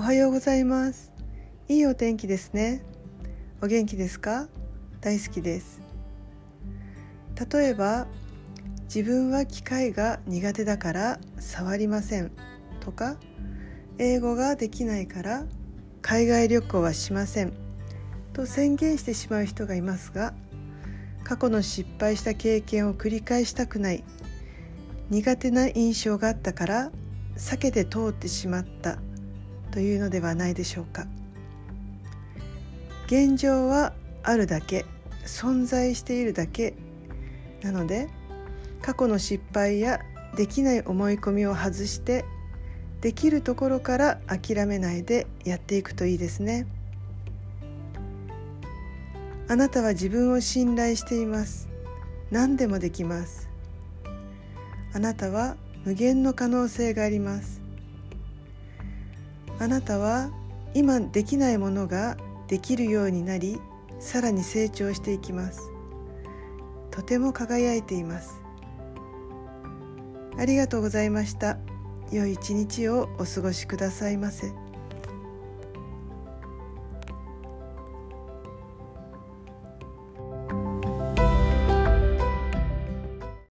おはようございます。いいお天気ですね。お元気ですか？大好きです。例えば自分は機械が苦手だから触りませんとか英語ができないから海外旅行はしませんと宣言してしまう人がいますが過去の失敗した経験を繰り返したくない苦手な印象があったから避けて通ってしまったというのではないでしょうか。現状はあるだけ存在しているだけなので過去の失敗やできない思い込みを外してできるところから諦めないでやっていくといいですね。あなたは自分を信頼しています。何でもできます。あなたは無限の可能性があります。あなたは今できないものができるようになりさらに成長していきます。とても輝いています。ありがとうございました。良い一日をお過ごしくださいませ。